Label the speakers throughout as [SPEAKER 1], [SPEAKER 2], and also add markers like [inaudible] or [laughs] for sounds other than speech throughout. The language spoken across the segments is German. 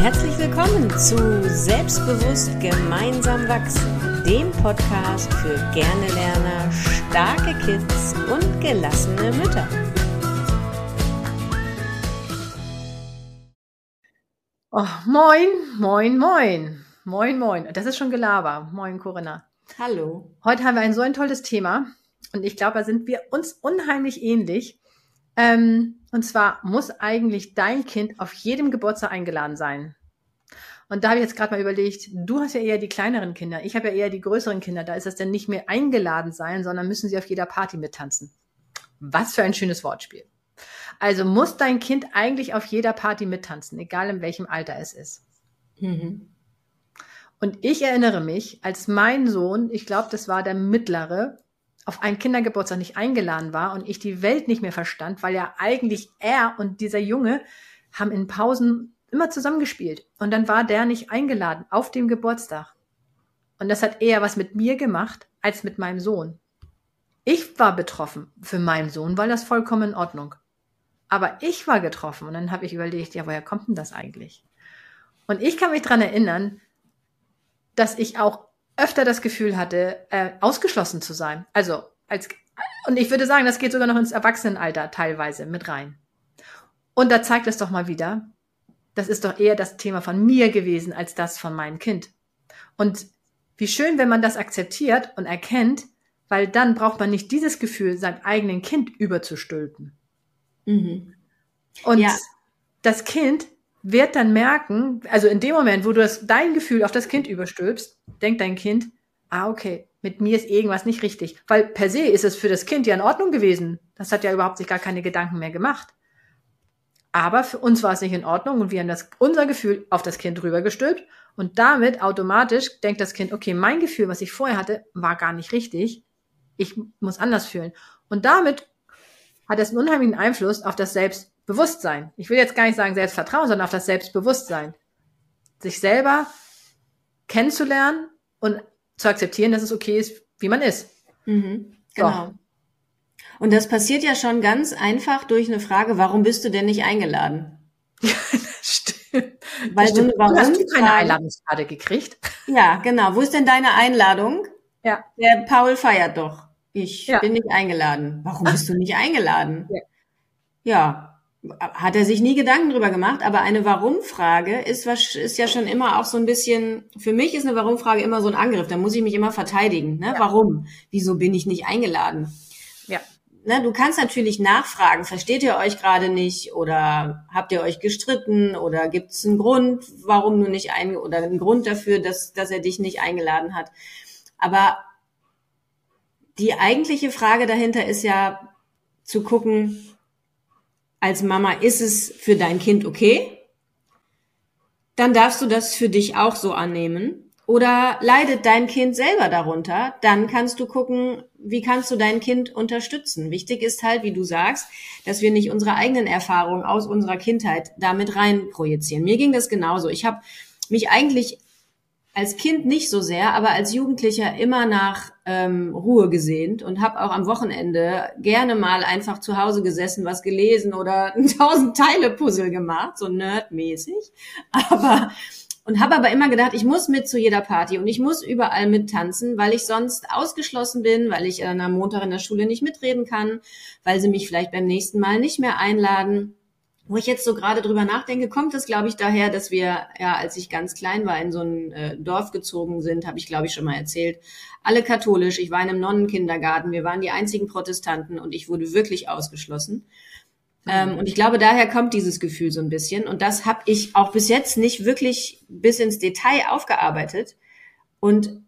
[SPEAKER 1] Herzlich willkommen zu Selbstbewusst gemeinsam wachsen, dem Podcast für gerne Lerner, starke Kids und gelassene Mütter.
[SPEAKER 2] Oh, moin, moin, moin. Moin, moin. Das ist schon Gelaber. Moin, Corinna.
[SPEAKER 1] Hallo.
[SPEAKER 2] Heute haben wir ein so ein tolles Thema und ich glaube, da sind wir uns unheimlich ähnlich. Ähm, und zwar muss eigentlich dein Kind auf jedem Geburtstag eingeladen sein. Und da habe ich jetzt gerade mal überlegt, du hast ja eher die kleineren Kinder, ich habe ja eher die größeren Kinder. Da ist das denn nicht mehr eingeladen sein, sondern müssen sie auf jeder Party mittanzen. Was für ein schönes Wortspiel. Also muss dein Kind eigentlich auf jeder Party mittanzen, egal in welchem Alter es ist. Mhm. Und ich erinnere mich, als mein Sohn, ich glaube, das war der mittlere, auf einen Kindergeburtstag nicht eingeladen war und ich die Welt nicht mehr verstand, weil ja eigentlich er und dieser Junge haben in Pausen immer zusammengespielt. Und dann war der nicht eingeladen auf dem Geburtstag. Und das hat eher was mit mir gemacht als mit meinem Sohn. Ich war betroffen für meinen Sohn, weil das vollkommen in Ordnung. Aber ich war getroffen und dann habe ich überlegt, ja, woher kommt denn das eigentlich? Und ich kann mich dran erinnern, dass ich auch öfter das Gefühl hatte, äh, ausgeschlossen zu sein. Also als und ich würde sagen, das geht sogar noch ins Erwachsenenalter teilweise mit rein. Und da zeigt es doch mal wieder, das ist doch eher das Thema von mir gewesen als das von meinem Kind. Und wie schön, wenn man das akzeptiert und erkennt, weil dann braucht man nicht dieses Gefühl, seinem eigenen Kind überzustülpen. Mhm. Und ja. das Kind wird dann merken, also in dem Moment, wo du das, dein Gefühl auf das Kind überstülpst, denkt dein Kind, ah, okay, mit mir ist irgendwas nicht richtig. Weil per se ist es für das Kind ja in Ordnung gewesen. Das hat ja überhaupt sich gar keine Gedanken mehr gemacht. Aber für uns war es nicht in Ordnung und wir haben das, unser Gefühl auf das Kind rübergestülpt und damit automatisch denkt das Kind, okay, mein Gefühl, was ich vorher hatte, war gar nicht richtig. Ich muss anders fühlen. Und damit hat es einen unheimlichen Einfluss auf das Selbst, Bewusstsein. Ich will jetzt gar nicht sagen Selbstvertrauen, sondern auf das Selbstbewusstsein. Sich selber kennenzulernen und zu akzeptieren, dass es okay ist, wie man ist.
[SPEAKER 1] Mhm, genau. So. Und das passiert ja schon ganz einfach durch eine Frage, warum bist du denn nicht eingeladen?
[SPEAKER 2] Ja, [laughs] stimmt. Weil das stimmt. So warum hast du keine Einladungskarte gekriegt? [laughs]
[SPEAKER 1] Ja, genau. Wo ist denn deine Einladung? Ja. Der Paul feiert doch. Ich ja. bin nicht eingeladen. Warum [laughs] bist du nicht eingeladen? Ja. ja hat er sich nie Gedanken drüber gemacht, aber eine Warum-Frage ist, ist ja schon immer auch so ein bisschen, für mich ist eine Warum-Frage immer so ein Angriff, da muss ich mich immer verteidigen. Ne? Ja. Warum? Wieso bin ich nicht eingeladen? Ja. Ne, du kannst natürlich nachfragen, versteht ihr euch gerade nicht oder habt ihr euch gestritten oder gibt es einen Grund, warum du nicht ein oder einen Grund dafür, dass, dass er dich nicht eingeladen hat. Aber die eigentliche Frage dahinter ist ja zu gucken, als Mama, ist es für dein Kind okay? Dann darfst du das für dich auch so annehmen. Oder leidet dein Kind selber darunter? Dann kannst du gucken, wie kannst du dein Kind unterstützen? Wichtig ist halt, wie du sagst, dass wir nicht unsere eigenen Erfahrungen aus unserer Kindheit damit rein projizieren. Mir ging das genauso. Ich habe mich eigentlich als Kind nicht so sehr, aber als Jugendlicher immer nach ähm, Ruhe gesehnt und habe auch am Wochenende gerne mal einfach zu Hause gesessen, was gelesen oder [laughs] ein tausend Teile Puzzle gemacht, so nerdmäßig. Aber und habe aber immer gedacht, ich muss mit zu jeder Party und ich muss überall mittanzen, weil ich sonst ausgeschlossen bin, weil ich an am Montag in der Schule nicht mitreden kann, weil sie mich vielleicht beim nächsten Mal nicht mehr einladen wo ich jetzt so gerade drüber nachdenke, kommt es, glaube ich, daher, dass wir, ja, als ich ganz klein war, in so ein äh, Dorf gezogen sind, habe ich, glaube ich, schon mal erzählt. Alle katholisch, ich war in einem Nonnenkindergarten, wir waren die einzigen Protestanten und ich wurde wirklich ausgeschlossen. Mhm. Ähm, und ich glaube, daher kommt dieses Gefühl so ein bisschen. Und das habe ich auch bis jetzt nicht wirklich bis ins Detail aufgearbeitet. Und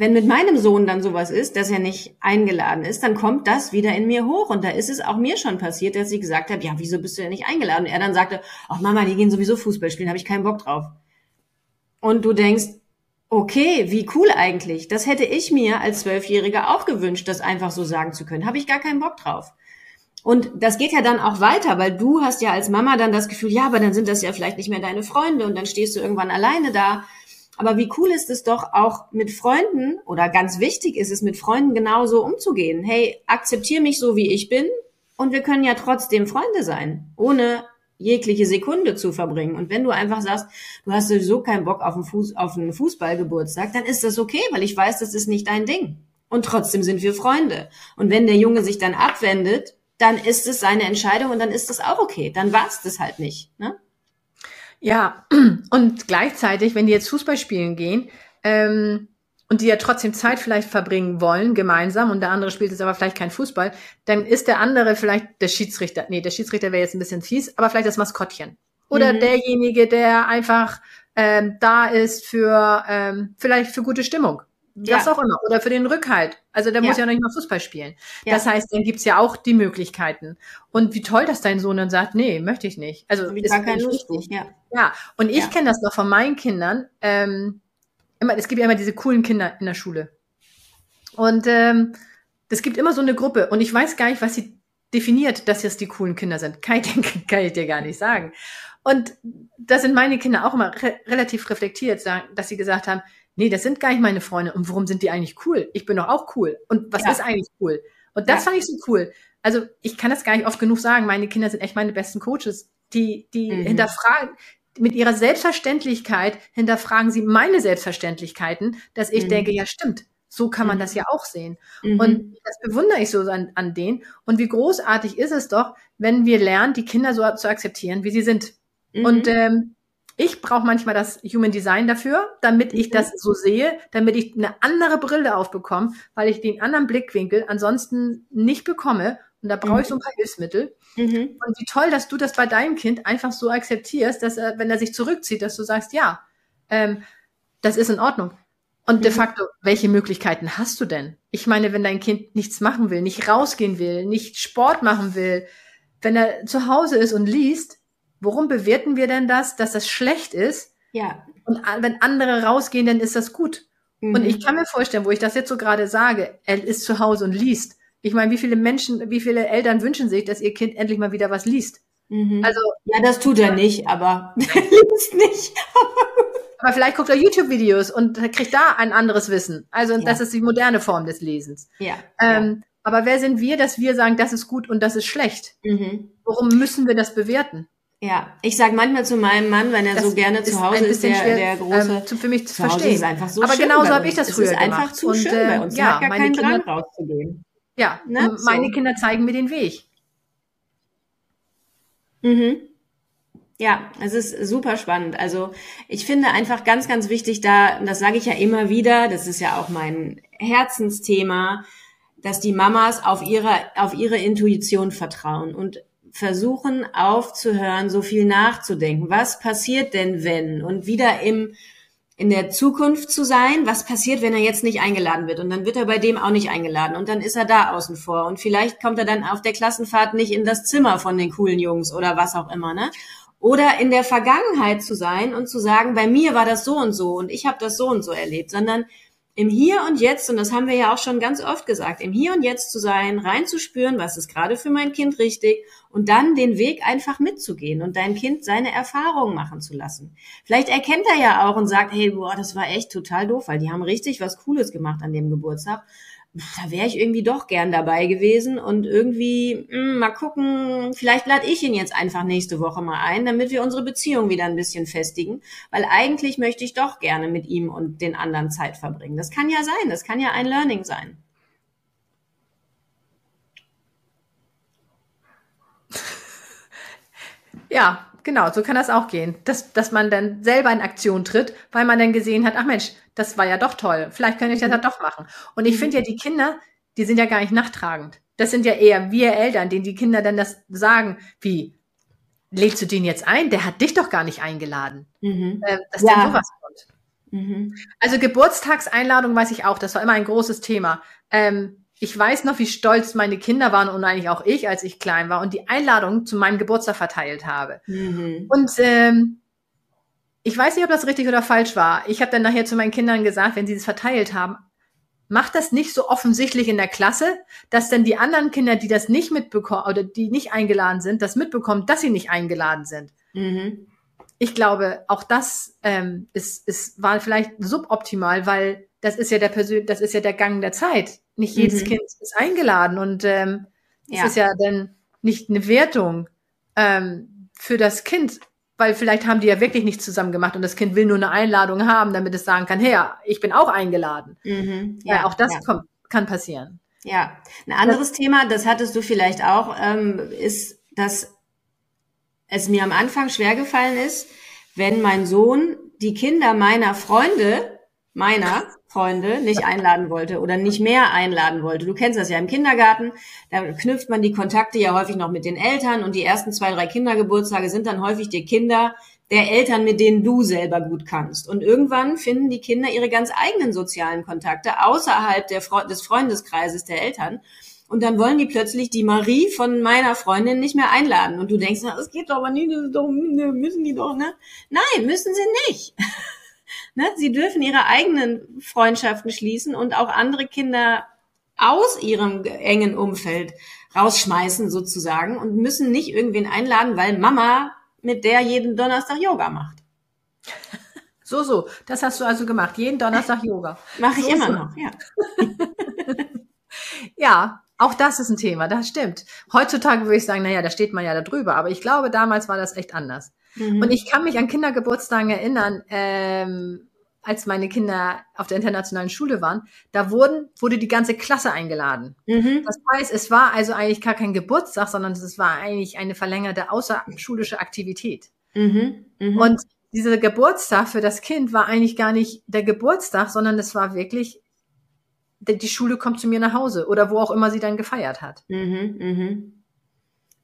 [SPEAKER 1] wenn mit meinem Sohn dann sowas ist, dass er nicht eingeladen ist, dann kommt das wieder in mir hoch. Und da ist es auch mir schon passiert, dass ich gesagt habe, ja, wieso bist du denn nicht eingeladen? Und er dann sagte, ach Mama, die gehen sowieso Fußball spielen, habe ich keinen Bock drauf. Und du denkst, okay, wie cool eigentlich. Das hätte ich mir als Zwölfjähriger auch gewünscht, das einfach so sagen zu können. Habe ich gar keinen Bock drauf. Und das geht ja dann auch weiter, weil du hast ja als Mama dann das Gefühl, ja, aber dann sind das ja vielleicht nicht mehr deine Freunde und dann stehst du irgendwann alleine da aber wie cool ist es doch auch mit Freunden oder ganz wichtig ist es mit Freunden genauso umzugehen. Hey, akzeptiere mich so wie ich bin und wir können ja trotzdem Freunde sein, ohne jegliche Sekunde zu verbringen. Und wenn du einfach sagst, du hast sowieso keinen Bock auf einen, Fuß, auf einen Fußballgeburtstag, dann ist das okay, weil ich weiß, das ist nicht dein Ding. Und trotzdem sind wir Freunde. Und wenn der Junge sich dann abwendet, dann ist es seine Entscheidung und dann ist das auch okay. Dann war es das halt nicht. Ne?
[SPEAKER 2] Ja, [clears throat] und gleichzeitig, wenn die jetzt Fußball spielen gehen, ähm, und die ja trotzdem Zeit vielleicht verbringen wollen, gemeinsam, und der andere spielt jetzt aber vielleicht kein Fußball, dann ist der andere vielleicht der Schiedsrichter. Nee, der Schiedsrichter wäre jetzt ein bisschen fies, aber vielleicht das Maskottchen. Oder mhm. derjenige, der einfach ähm, da ist für ähm, vielleicht für gute Stimmung. Was ja. auch immer. Oder für den Rückhalt. Also der ja. muss ja noch nicht mal Fußball spielen. Ja. Das heißt, dann gibt's ja auch die Möglichkeiten. Und wie toll, dass dein Sohn dann sagt, nee, möchte ich nicht. Also
[SPEAKER 1] ist gar kein lustig, ja.
[SPEAKER 2] Ja, und ich kenne das noch von meinen Kindern. Ähm, immer, es gibt ja immer diese coolen Kinder in der Schule. Und ähm, es gibt immer so eine Gruppe und ich weiß gar nicht, was sie definiert, dass jetzt die coolen Kinder sind. Kann ich, dir, [laughs] kann ich dir gar nicht sagen. Und da sind meine Kinder auch immer re relativ reflektiert, dass sie gesagt haben, nee, das sind gar nicht meine Freunde. Und warum sind die eigentlich cool? Ich bin doch auch cool. Und was ja. ist eigentlich cool? Und das ja. fand ich so cool. Also ich kann das gar nicht oft genug sagen. Meine Kinder sind echt meine besten Coaches, die, die mhm. hinterfragen, mit ihrer Selbstverständlichkeit hinterfragen sie meine Selbstverständlichkeiten, dass ich mhm. denke, ja stimmt, so kann man mhm. das ja auch sehen. Mhm. Und das bewundere ich so an, an denen. Und wie großartig ist es doch, wenn wir lernen, die Kinder so zu akzeptieren, wie sie sind. Mhm. Und ähm, ich brauche manchmal das Human Design dafür, damit ich das so sehe, damit ich eine andere Brille aufbekomme, weil ich den anderen Blickwinkel ansonsten nicht bekomme. Und da brauche ich so ein paar Hilfsmittel. Mhm. Und wie toll, dass du das bei deinem Kind einfach so akzeptierst, dass er, wenn er sich zurückzieht, dass du sagst, ja, ähm, das ist in Ordnung. Und mhm. de facto, welche Möglichkeiten hast du denn? Ich meine, wenn dein Kind nichts machen will, nicht rausgehen will, nicht Sport machen will, wenn er zu Hause ist und liest, worum bewerten wir denn das, dass das schlecht ist?
[SPEAKER 1] Ja.
[SPEAKER 2] Und wenn andere rausgehen, dann ist das gut. Mhm. Und ich kann mir vorstellen, wo ich das jetzt so gerade sage, er ist zu Hause und liest. Ich meine, wie viele Menschen, wie viele Eltern wünschen sich, dass ihr Kind endlich mal wieder was liest?
[SPEAKER 1] Mhm. Also ja, das tut er nicht, aber er [laughs] liest nicht. [laughs]
[SPEAKER 2] aber vielleicht guckt er YouTube-Videos und kriegt da ein anderes Wissen. Also ja. das ist die moderne Form des Lesens.
[SPEAKER 1] Ja.
[SPEAKER 2] Ähm, ja. Aber wer sind wir, dass wir sagen, das ist gut und das ist schlecht? Mhm. Warum müssen wir das bewerten?
[SPEAKER 1] Ja, ich sage manchmal zu meinem Mann, wenn er das so gerne zu Hause ist, der, schwer, der große,
[SPEAKER 2] ähm, für mich zu verstehen.
[SPEAKER 1] Ist einfach so
[SPEAKER 2] Aber genauso habe ich das früher gemacht.
[SPEAKER 1] Es ist einfach zu
[SPEAKER 2] und,
[SPEAKER 1] schön äh, bei uns.
[SPEAKER 2] Ja, hat gar meine Kinder, Drang rauszugehen. Ja, ne? meine so. Kinder zeigen mir den Weg.
[SPEAKER 1] Mhm. Ja, es ist super spannend. Also ich finde einfach ganz, ganz wichtig da, das sage ich ja immer wieder, das ist ja auch mein Herzensthema, dass die Mamas auf ihre, auf ihre Intuition vertrauen und versuchen aufzuhören, so viel nachzudenken. Was passiert denn, wenn? Und wieder im in der Zukunft zu sein, was passiert, wenn er jetzt nicht eingeladen wird. Und dann wird er bei dem auch nicht eingeladen. Und dann ist er da außen vor. Und vielleicht kommt er dann auf der Klassenfahrt nicht in das Zimmer von den coolen Jungs oder was auch immer. Ne? Oder in der Vergangenheit zu sein und zu sagen, bei mir war das so und so und ich habe das so und so erlebt, sondern im Hier und Jetzt, und das haben wir ja auch schon ganz oft gesagt, im Hier und Jetzt zu sein, reinzuspüren, was ist gerade für mein Kind richtig und dann den Weg einfach mitzugehen und dein Kind seine Erfahrungen machen zu lassen. Vielleicht erkennt er ja auch und sagt, hey, boah, das war echt total doof, weil die haben richtig was Cooles gemacht an dem Geburtstag da wäre ich irgendwie doch gern dabei gewesen und irgendwie mh, hm, mal gucken, vielleicht lade ich ihn jetzt einfach nächste Woche mal ein, damit wir unsere Beziehung wieder ein bisschen festigen, weil eigentlich möchte ich doch gerne mit ihm und den anderen Zeit verbringen. Das kann ja sein, das kann ja ein Learning sein. [laughs]
[SPEAKER 2] Ja, genau, so kann das auch gehen. Dass, dass man dann selber in Aktion tritt, weil man dann gesehen hat, ach Mensch, das war ja doch toll. Vielleicht könnte ich das ja mhm. doch machen. Und ich finde ja, die Kinder, die sind ja gar nicht nachtragend. Das sind ja eher wir Eltern, denen die Kinder dann das sagen, wie, lädst du den jetzt ein? Der hat dich doch gar nicht eingeladen. Mhm. Äh, dass ja. dann sowas kommt. Mhm. Also Geburtstagseinladung weiß ich auch, das war immer ein großes Thema. Ähm, ich weiß noch, wie stolz meine Kinder waren und eigentlich auch ich, als ich klein war und die Einladung zu meinem Geburtstag verteilt habe. Mhm. Und ähm, ich weiß nicht, ob das richtig oder falsch war. Ich habe dann nachher zu meinen Kindern gesagt, wenn sie das verteilt haben, macht das nicht so offensichtlich in der Klasse, dass dann die anderen Kinder, die das nicht mitbekommen oder die nicht eingeladen sind, das mitbekommen, dass sie nicht eingeladen sind. Mhm. Ich glaube, auch das ähm, ist, ist, war vielleicht suboptimal, weil das ist ja der Persön das ist ja der Gang der Zeit. Nicht jedes mhm. Kind ist eingeladen und ähm, ja. es ist ja dann nicht eine Wertung. Ähm, für das Kind, weil vielleicht haben die ja wirklich nichts zusammen gemacht und das Kind will nur eine Einladung haben, damit es sagen kann, hey, ich bin auch eingeladen. Mhm, ja, ja, auch das ja. kommt, kann passieren.
[SPEAKER 1] Ja, ein anderes das, Thema, das hattest du vielleicht auch, ähm, ist, dass es mir am Anfang schwer gefallen ist, wenn mein Sohn die Kinder meiner Freunde, meiner Freunde, nicht einladen wollte oder nicht mehr einladen wollte. Du kennst das ja im Kindergarten, da knüpft man die Kontakte ja häufig noch mit den Eltern und die ersten zwei, drei Kindergeburtstage sind dann häufig die Kinder der Eltern, mit denen du selber gut kannst. Und irgendwann finden die Kinder ihre ganz eigenen sozialen Kontakte außerhalb der, des Freundeskreises der Eltern. Und dann wollen die plötzlich die Marie von meiner Freundin nicht mehr einladen. Und du denkst, das geht doch aber nie, das ist doch, müssen die doch, ne? Nein, müssen sie nicht. Ne? Sie dürfen ihre eigenen Freundschaften schließen und auch andere Kinder aus ihrem engen Umfeld rausschmeißen sozusagen und müssen nicht irgendwen einladen, weil Mama mit der jeden Donnerstag Yoga macht.
[SPEAKER 2] So, so. Das hast du also gemacht. Jeden Donnerstag Yoga.
[SPEAKER 1] Mache ich
[SPEAKER 2] so,
[SPEAKER 1] immer so. noch, ja. [laughs]
[SPEAKER 2] ja, auch das ist ein Thema, das stimmt. Heutzutage würde ich sagen, naja, da steht man ja da drüber, aber ich glaube, damals war das echt anders. Mhm. Und ich kann mich an Kindergeburtstagen erinnern, ähm, als meine Kinder auf der internationalen Schule waren, da wurden, wurde die ganze Klasse eingeladen. Mhm. Das heißt, es war also eigentlich gar kein Geburtstag, sondern es war eigentlich eine verlängerte außerschulische Aktivität. Mhm. Mhm. Und dieser Geburtstag für das Kind war eigentlich gar nicht der Geburtstag, sondern es war wirklich, die Schule kommt zu mir nach Hause oder wo auch immer sie dann gefeiert hat.
[SPEAKER 1] Mhm. Mhm.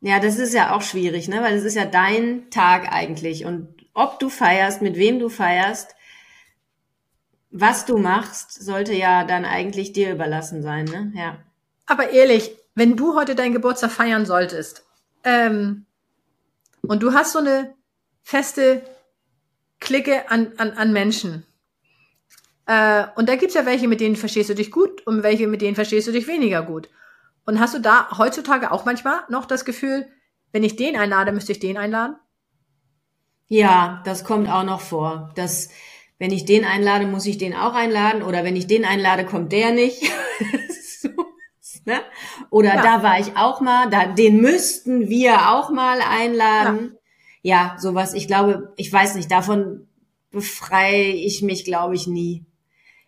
[SPEAKER 1] Ja, das ist ja auch schwierig, ne? Weil es ist ja dein Tag eigentlich. Und ob du feierst, mit wem du feierst, was du machst, sollte ja dann eigentlich dir überlassen sein, ne? Ja.
[SPEAKER 2] Aber ehrlich, wenn du heute deinen Geburtstag feiern solltest, ähm, und du hast so eine feste Clique an, an, an Menschen, äh, und da gibt's ja welche, mit denen verstehst du dich gut und welche, mit denen verstehst du dich weniger gut. Und hast du da heutzutage auch manchmal noch das Gefühl, wenn ich den einlade, müsste ich den einladen?
[SPEAKER 1] Ja, das kommt auch noch vor. Das, wenn ich den einlade, muss ich den auch einladen oder wenn ich den einlade, kommt der nicht. [laughs] so, ne? Oder ja. da war ich auch mal, da, den müssten wir auch mal einladen. Ja. ja, sowas. Ich glaube, ich weiß nicht, davon befreie ich mich, glaube ich, nie.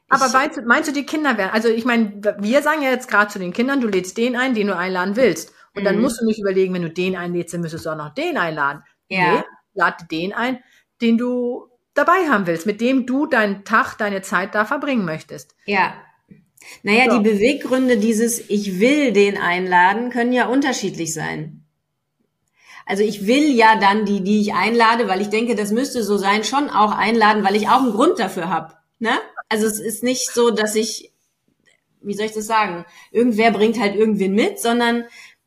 [SPEAKER 2] Aber meinst, meinst du, die Kinder werden, also ich meine, wir sagen ja jetzt gerade zu den Kindern, du lädst den ein, den du einladen willst. Und dann mhm. musst du nicht überlegen, wenn du den einlädst, dann müsstest du auch noch den einladen. Ja. Nee, lade den ein, den du dabei haben willst, mit dem du deinen Tag, deine Zeit da verbringen möchtest.
[SPEAKER 1] Ja. Naja, so. die Beweggründe dieses Ich will den einladen können ja unterschiedlich sein. Also ich will ja dann die, die ich einlade, weil ich denke, das müsste so sein, schon auch einladen, weil ich auch einen Grund dafür habe. Ne? Also es ist nicht so, dass ich, wie soll ich das sagen, irgendwer bringt halt irgendwen mit, sondern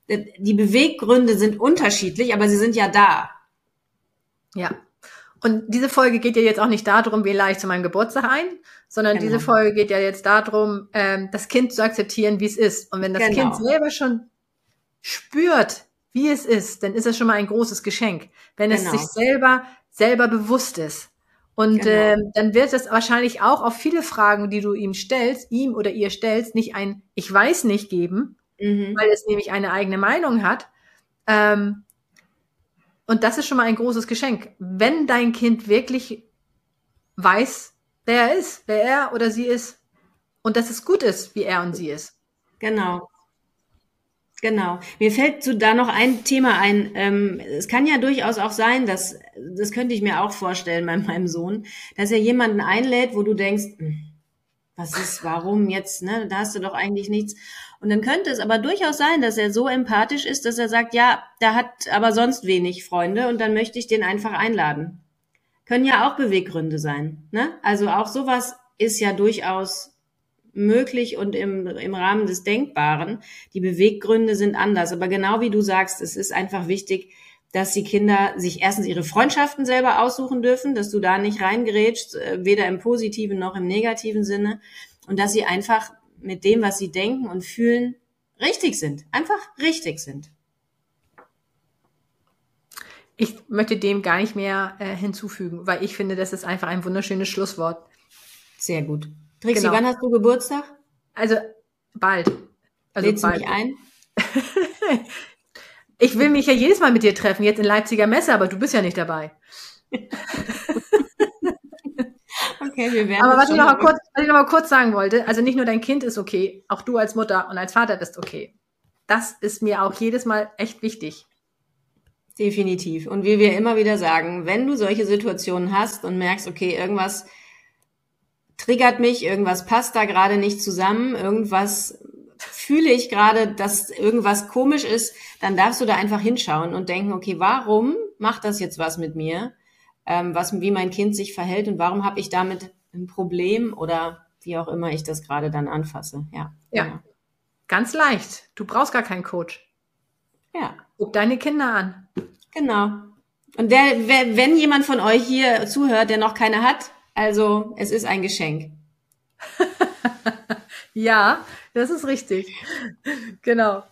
[SPEAKER 1] die Beweggründe sind unterschiedlich, aber sie sind ja da.
[SPEAKER 2] Ja, und diese Folge geht ja jetzt auch nicht darum, wie lade ich zu meinem Geburtstag ein, sondern genau. diese Folge geht ja jetzt darum, ähm, das Kind zu akzeptieren, wie es ist. Und wenn das genau. Kind selber schon spürt, wie es ist, dann ist es schon mal ein großes Geschenk. Wenn genau. es sich selber, selber bewusst ist. Und genau. ähm, dann wird es wahrscheinlich auch auf viele Fragen, die du ihm stellst, ihm oder ihr stellst, nicht ein Ich weiß nicht geben, mhm. weil es nämlich eine eigene Meinung hat, ähm, und das ist schon mal ein großes Geschenk. Wenn dein Kind wirklich weiß, wer er ist, wer er oder sie ist und dass es gut ist, wie er und sie ist.
[SPEAKER 1] Genau. Genau. Mir fällt zu da noch ein Thema ein. Ähm, es kann ja durchaus auch sein, dass, das könnte ich mir auch vorstellen bei meinem Sohn, dass er jemanden einlädt, wo du denkst, hm, was ist, warum jetzt, ne? Da hast du doch eigentlich nichts. Und dann könnte es aber durchaus sein, dass er so empathisch ist, dass er sagt, ja, der hat aber sonst wenig Freunde und dann möchte ich den einfach einladen. Können ja auch Beweggründe sein. Ne? Also auch sowas ist ja durchaus möglich und im, im Rahmen des Denkbaren. Die Beweggründe sind anders. Aber genau wie du sagst, es ist einfach wichtig, dass die Kinder sich erstens ihre Freundschaften selber aussuchen dürfen, dass du da nicht reingerätst, äh, weder im positiven noch im negativen Sinne. Und dass sie einfach mit dem, was sie denken und fühlen, richtig sind. Einfach richtig sind.
[SPEAKER 2] Ich möchte dem gar nicht mehr äh, hinzufügen, weil ich finde, das ist einfach ein wunderschönes Schlusswort.
[SPEAKER 1] Sehr gut. Trixi, genau. wann hast du Geburtstag?
[SPEAKER 2] Also bald. Also
[SPEAKER 1] Lädst bald. du mich ein? [laughs]
[SPEAKER 2] Ich will mich ja jedes Mal mit dir treffen, jetzt in Leipziger Messe, aber du bist ja nicht dabei. [laughs] Okay, wir werden. Aber was ich, noch mal kurz, was ich noch mal kurz sagen wollte, also nicht nur dein Kind ist okay, auch du als Mutter und als Vater bist okay. Das ist mir auch jedes Mal echt wichtig.
[SPEAKER 1] Definitiv. Und wie wir immer wieder sagen, wenn du solche Situationen hast und merkst, okay, irgendwas triggert mich, irgendwas passt da gerade nicht zusammen, irgendwas fühle ich gerade, dass irgendwas komisch ist, dann darfst du da einfach hinschauen und denken, okay, warum macht das jetzt was mit mir? ähm, was, wie mein Kind sich verhält und warum habe ich damit ein Problem oder wie auch immer ich das gerade dann anfasse. Ja.
[SPEAKER 2] Ja. Genau. Ganz leicht. Du brauchst gar keinen Coach.
[SPEAKER 1] Ja.
[SPEAKER 2] Guck deine Kinder an.
[SPEAKER 1] Genau. Und der, wenn jemand von euch hier zuhört, der noch keine hat, also es ist ein Geschenk. [laughs]
[SPEAKER 2] ja, das ist richtig. Genau.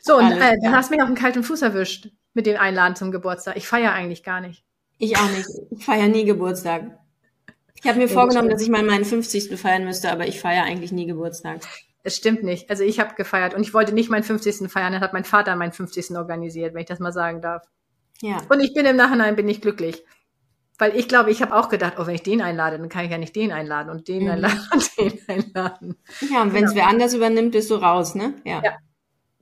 [SPEAKER 2] So, und äh, du hast mich auf den kalten Fuß erwischt mit dem Einladen zum Geburtstag. Ich feiere eigentlich gar nicht.
[SPEAKER 1] Ich auch nicht. Ich feiere nie Geburtstag. Ich habe mir ja, vorgenommen, dass ich mal meinen 50. feiern müsste, aber ich feiere eigentlich nie Geburtstag.
[SPEAKER 2] Es stimmt nicht. Also ich habe gefeiert und ich wollte nicht meinen 50. feiern, dann hat mein Vater meinen 50. organisiert, wenn ich das mal sagen darf. Ja. Und ich bin im Nachhinein bin ich glücklich. Weil ich glaube, ich habe auch gedacht, oh, wenn ich den einlade, dann kann ich ja nicht den einladen und den mhm. einladen und den [laughs] einladen.
[SPEAKER 1] Ja, und wenn es genau. wer anders übernimmt, bist du raus, ne?
[SPEAKER 2] Ja. ja.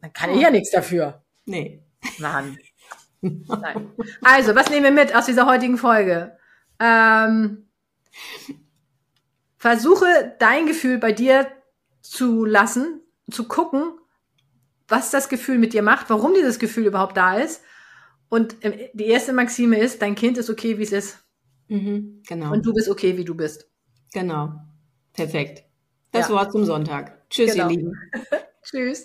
[SPEAKER 2] Dann kann ich ja nichts dafür.
[SPEAKER 1] Nee.
[SPEAKER 2] Mann. [laughs] Nein. Also, was nehmen wir mit aus dieser heutigen Folge? Ähm, versuche dein Gefühl bei dir zu lassen, zu gucken, was das Gefühl mit dir macht, warum dieses Gefühl überhaupt da ist. Und ähm, die erste Maxime ist, dein Kind ist okay, wie es ist.
[SPEAKER 1] Mhm, genau.
[SPEAKER 2] Und du bist okay, wie du bist.
[SPEAKER 1] Genau. Perfekt. Das ja. Wort zum Sonntag. Tschüss, genau. ihr Lieben. [laughs]
[SPEAKER 2] Tschüss.